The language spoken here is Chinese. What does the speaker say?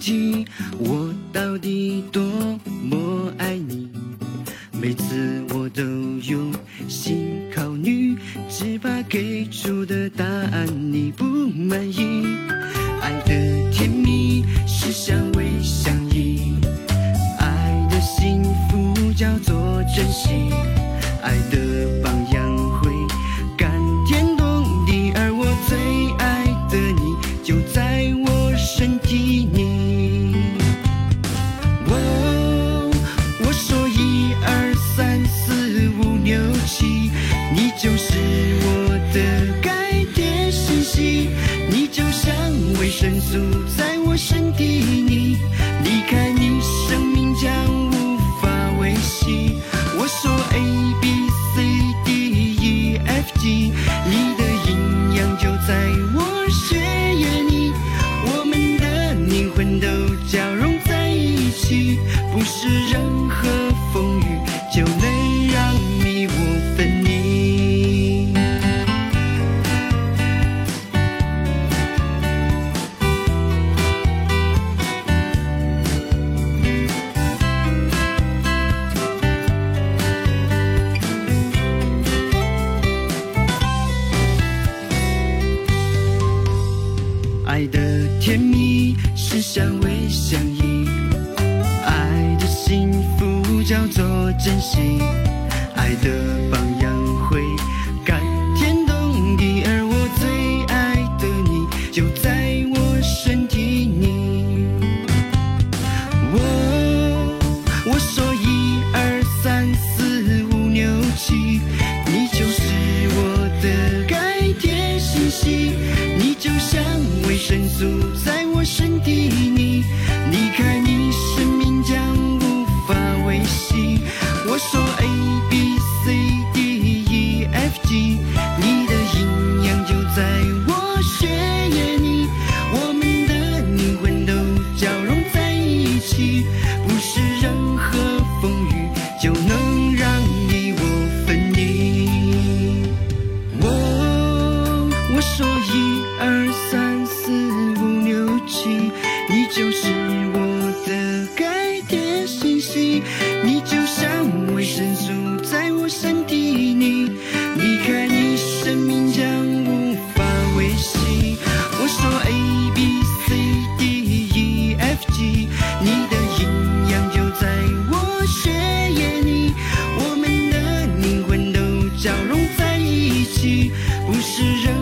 题，我到底多么爱你？每次我都用心考虑，只怕给出的答案你不满意。爱的甜蜜是相偎相依，爱的幸福叫做珍惜，爱的。住在我身体里，离开你生命将无法维系。我说 A B C D E F G，你的营养就在我血液里，我们的灵魂都交融在一起，不是人相偎相依，爱的幸福叫做珍惜，爱的榜样维生素在我身体里，离开你生命将无法维系。我说 A B C D E F G，你的营养就在就是我的改变信息，你就像维生素在我身体里，离开你生命将无法维系。我说 A B C D E F G，你的营养就在我血液里，我们的灵魂都交融在一起，不是任